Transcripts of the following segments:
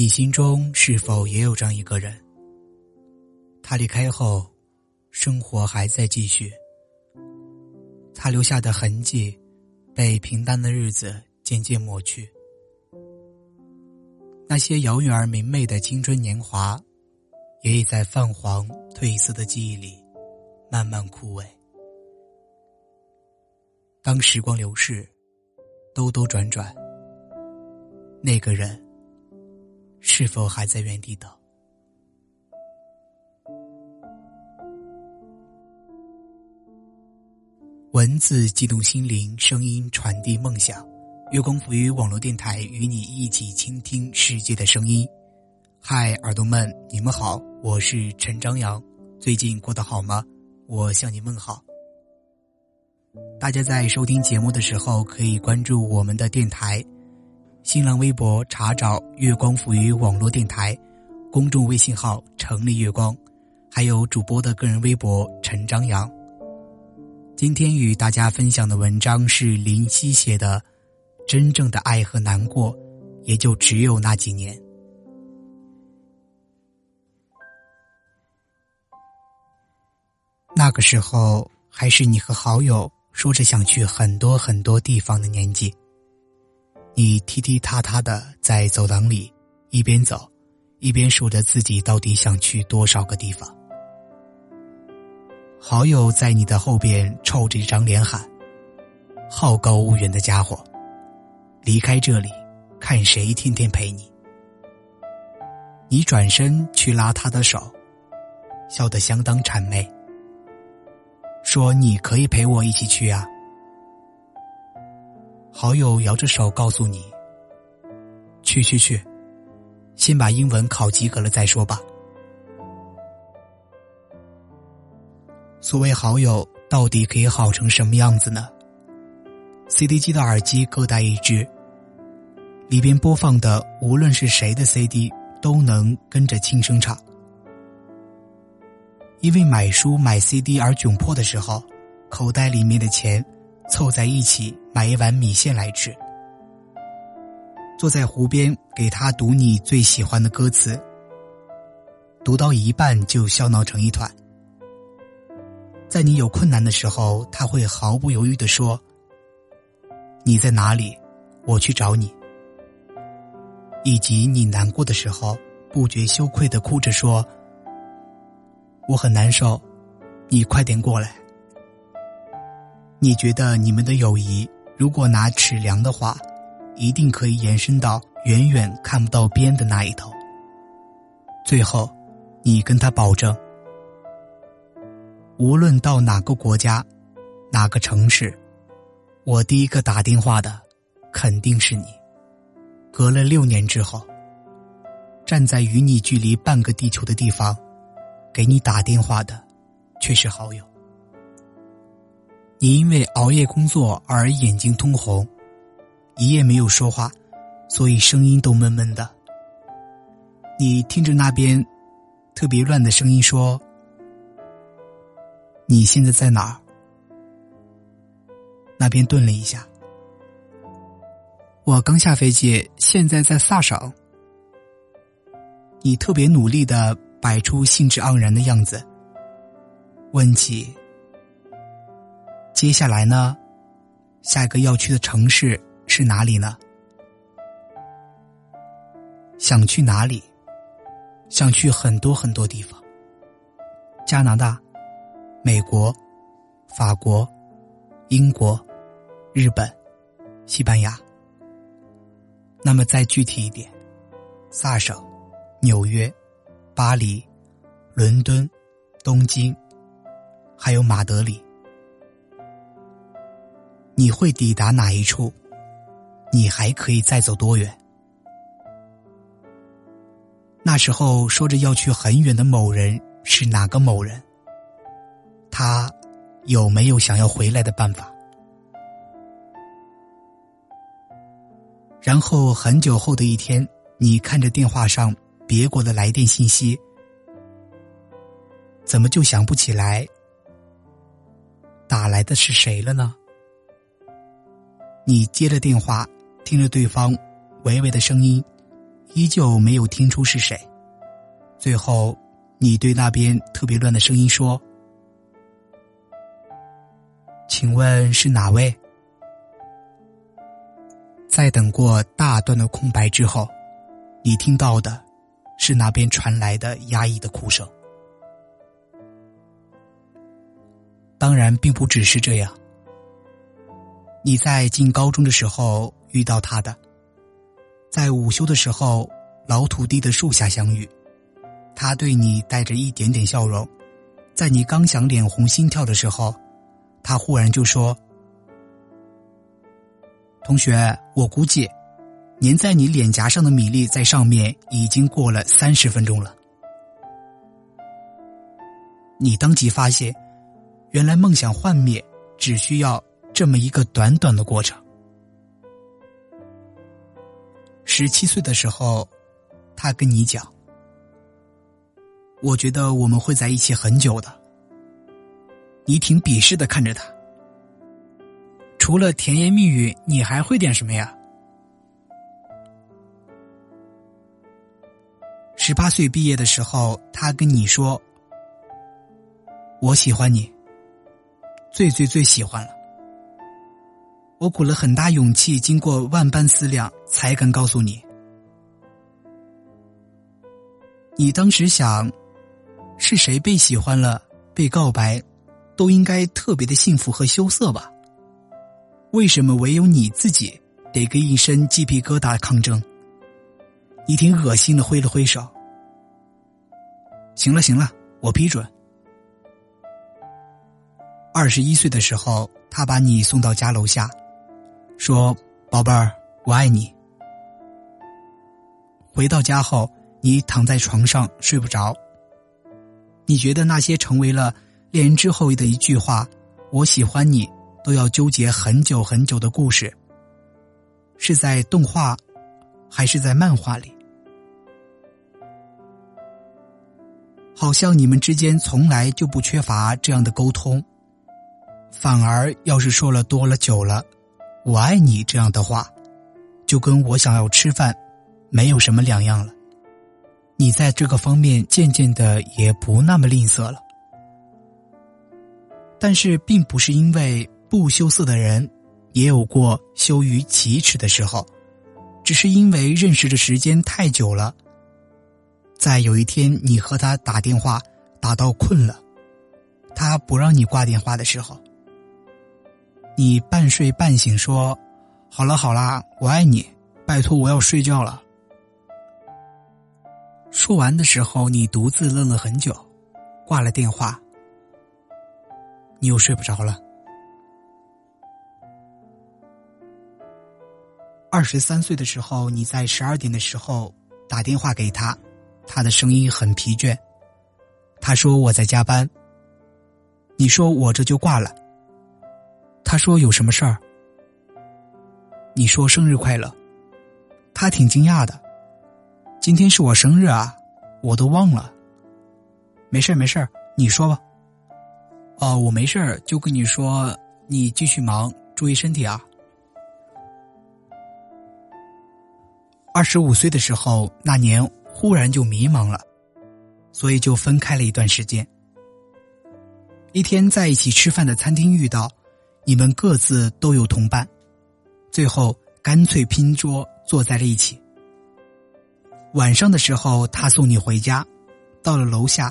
你心中是否也有这样一个人？他离开后，生活还在继续。他留下的痕迹，被平淡的日子渐渐抹去。那些遥远而明媚的青春年华，也已在泛黄褪色的记忆里，慢慢枯萎。当时光流逝，兜兜转转，那个人。是否还在原地等？文字激动心灵，声音传递梦想。月光浮于网络电台与你一起倾听世界的声音。嗨，耳朵们，你们好，我是陈张扬。最近过得好吗？我向你问好。大家在收听节目的时候，可以关注我们的电台。新浪微博查找“月光浮于网络电台”，公众微信号“城里月光”，还有主播的个人微博“陈张扬”。今天与大家分享的文章是林夕写的，《真正的爱和难过，也就只有那几年》。那个时候，还是你和好友说着想去很多很多地方的年纪。你踢踢踏踏的在走廊里一边走，一边数着自己到底想去多少个地方。好友在你的后边臭着一张脸喊：“好高骛远的家伙，离开这里，看谁天天陪你。”你转身去拉他的手，笑得相当谄媚，说：“你可以陪我一起去啊。”好友摇着手告诉你：“去去去，先把英文考及格了再说吧。”所谓好友，到底可以好成什么样子呢？CD 机的耳机各带一只，里边播放的无论是谁的 CD 都能跟着轻声唱。因为买书买 CD 而窘迫的时候，口袋里面的钱。凑在一起买一碗米线来吃，坐在湖边给他读你最喜欢的歌词，读到一半就笑闹成一团。在你有困难的时候，他会毫不犹豫的说：“你在哪里？我去找你。”以及你难过的时候，不觉羞愧的哭着说：“我很难受，你快点过来。”你觉得你们的友谊，如果拿尺量的话，一定可以延伸到远远看不到边的那一头。最后，你跟他保证，无论到哪个国家、哪个城市，我第一个打电话的肯定是你。隔了六年之后，站在与你距离半个地球的地方，给你打电话的却是好友。你因为熬夜工作而眼睛通红，一夜没有说话，所以声音都闷闷的。你听着那边特别乱的声音说：“你现在在哪儿？”那边顿了一下，我刚下飞机，现在在萨省。你特别努力的摆出兴致盎然的样子，问起。接下来呢？下一个要去的城市是哪里呢？想去哪里？想去很多很多地方。加拿大、美国、法国、英国、日本、西班牙。那么再具体一点，萨省、纽约、巴黎、伦敦、东京，还有马德里。你会抵达哪一处？你还可以再走多远？那时候说着要去很远的某人是哪个某人？他有没有想要回来的办法？然后很久后的一天，你看着电话上别国的来电信息，怎么就想不起来打来的是谁了呢？你接着电话，听着对方微微的声音，依旧没有听出是谁。最后，你对那边特别乱的声音说：“请问是哪位？”在等过大段的空白之后，你听到的是那边传来的压抑的哭声。当然，并不只是这样。你在进高中的时候遇到他的，在午休的时候老土地的树下相遇，他对你带着一点点笑容，在你刚想脸红心跳的时候，他忽然就说：“同学，我估计粘在你脸颊上的米粒在上面已经过了三十分钟了。”你当即发现。原来梦想幻灭只需要这么一个短短的过程。十七岁的时候，他跟你讲：“我觉得我们会在一起很久的。”你挺鄙视的看着他，除了甜言蜜语，你还会点什么呀？十八岁毕业的时候，他跟你说：“我喜欢你。”最最最喜欢了，我鼓了很大勇气，经过万般思量，才敢告诉你。你当时想，是谁被喜欢了，被告白，都应该特别的幸福和羞涩吧？为什么唯有你自己得跟一身鸡皮疙瘩抗争？你挺恶心的，挥了挥手。行了行了，我批准。二十一岁的时候，他把你送到家楼下，说：“宝贝儿，我爱你。”回到家后，你躺在床上睡不着。你觉得那些成为了恋人之后的一句话“我喜欢你”，都要纠结很久很久的故事，是在动画，还是在漫画里？好像你们之间从来就不缺乏这样的沟通。反而，要是说了多了、久了，“我爱你”这样的话，就跟我想要吃饭，没有什么两样了。你在这个方面渐渐的也不那么吝啬了。但是，并不是因为不羞涩的人也有过羞于启齿的时候，只是因为认识的时间太久了。在有一天，你和他打电话打到困了，他不让你挂电话的时候。你半睡半醒说：“好了好了，我爱你，拜托我要睡觉了。”说完的时候，你独自愣了很久，挂了电话。你又睡不着了。二十三岁的时候，你在十二点的时候打电话给他，他的声音很疲倦。他说我在加班。你说我这就挂了。他说有什么事儿？你说生日快乐，他挺惊讶的。今天是我生日啊，我都忘了。没事没事你说吧。哦，我没事就跟你说，你继续忙，注意身体啊。二十五岁的时候，那年忽然就迷茫了，所以就分开了一段时间。一天在一起吃饭的餐厅遇到。你们各自都有同伴，最后干脆拼桌坐在了一起。晚上的时候，他送你回家，到了楼下，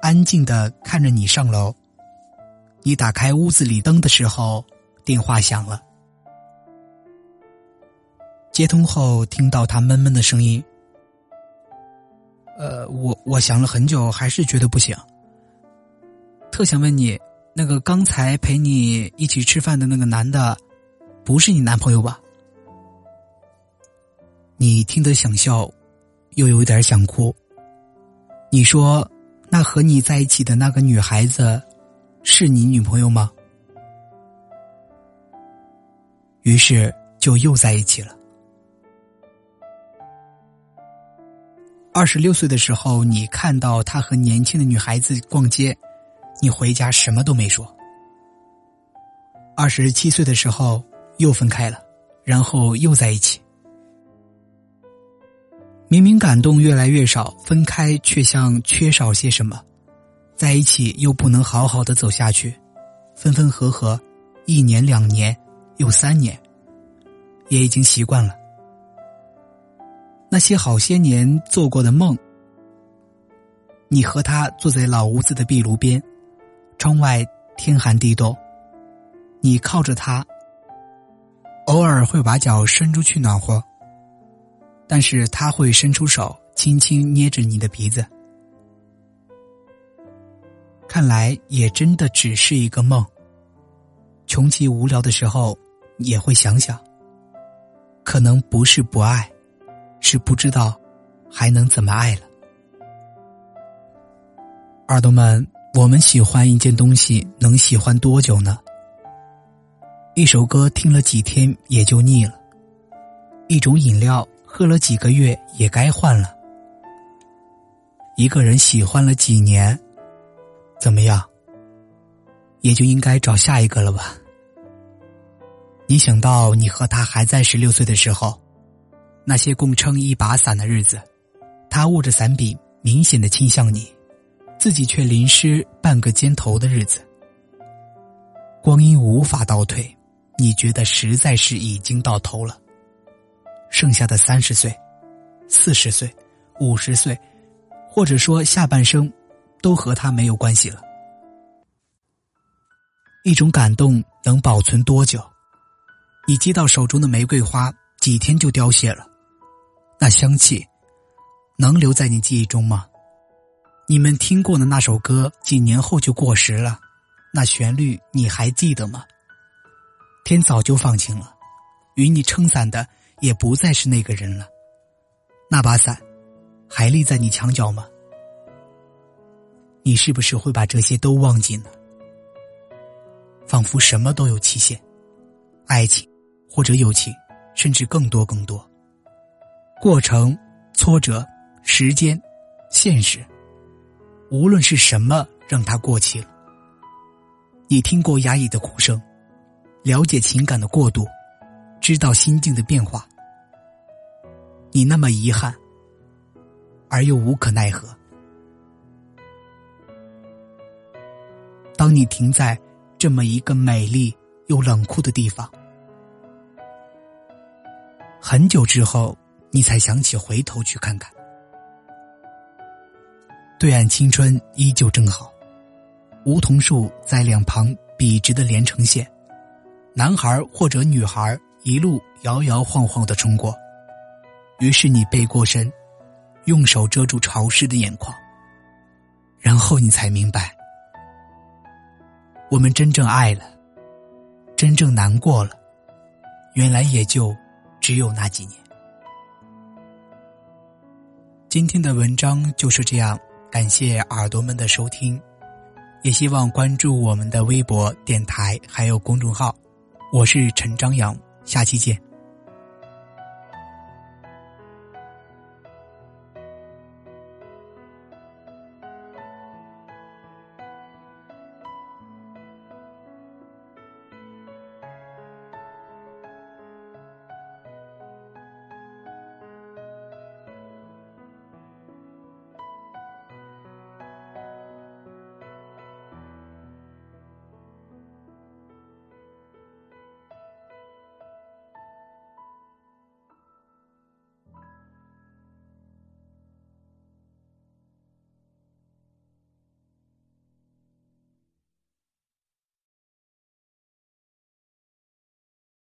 安静的看着你上楼。你打开屋子里灯的时候，电话响了。接通后，听到他闷闷的声音：“呃，我我想了很久，还是觉得不行。特想问你。”那个刚才陪你一起吃饭的那个男的，不是你男朋友吧？你听得想笑，又有点想哭。你说，那和你在一起的那个女孩子，是你女朋友吗？于是就又在一起了。二十六岁的时候，你看到他和年轻的女孩子逛街。你回家什么都没说。二十七岁的时候又分开了，然后又在一起。明明感动越来越少，分开却像缺少些什么，在一起又不能好好的走下去，分分合合，一年两年，又三年，也已经习惯了。那些好些年做过的梦，你和他坐在老屋子的壁炉边，窗外天寒地冻，你靠着他，偶尔会把脚伸出去暖和。但是他会伸出手，轻轻捏着你的鼻子。看来也真的只是一个梦。穷极无聊的时候，也会想想。可能不是不爱，是不知道还能怎么爱了。耳朵们，我们喜欢一件东西，能喜欢多久呢？一首歌听了几天也就腻了，一种饮料。喝了几个月也该换了。一个人喜欢了几年，怎么样？也就应该找下一个了吧。你想到你和他还在十六岁的时候，那些共撑一把伞的日子，他握着伞柄明显的倾向你，自己却淋湿半个肩头的日子。光阴无法倒退，你觉得实在是已经到头了。剩下的三十岁、四十岁、五十岁，或者说下半生，都和他没有关系了。一种感动能保存多久？你接到手中的玫瑰花，几天就凋谢了，那香气能留在你记忆中吗？你们听过的那首歌，几年后就过时了，那旋律你还记得吗？天早就放晴了，与你撑伞的。也不再是那个人了，那把伞还立在你墙角吗？你是不是会把这些都忘记呢？仿佛什么都有期限，爱情或者友情，甚至更多更多。过程、挫折、时间、现实，无论是什么让它过期了。你听过压抑的哭声，了解情感的过度，知道心境的变化。你那么遗憾，而又无可奈何。当你停在这么一个美丽又冷酷的地方，很久之后，你才想起回头去看看，对岸青春依旧正好，梧桐树在两旁笔直的连成线，男孩或者女孩一路摇摇晃晃的冲过。于是你背过身，用手遮住潮湿的眼眶，然后你才明白，我们真正爱了，真正难过了，原来也就只有那几年。今天的文章就是这样，感谢耳朵们的收听，也希望关注我们的微博、电台还有公众号。我是陈张扬，下期见。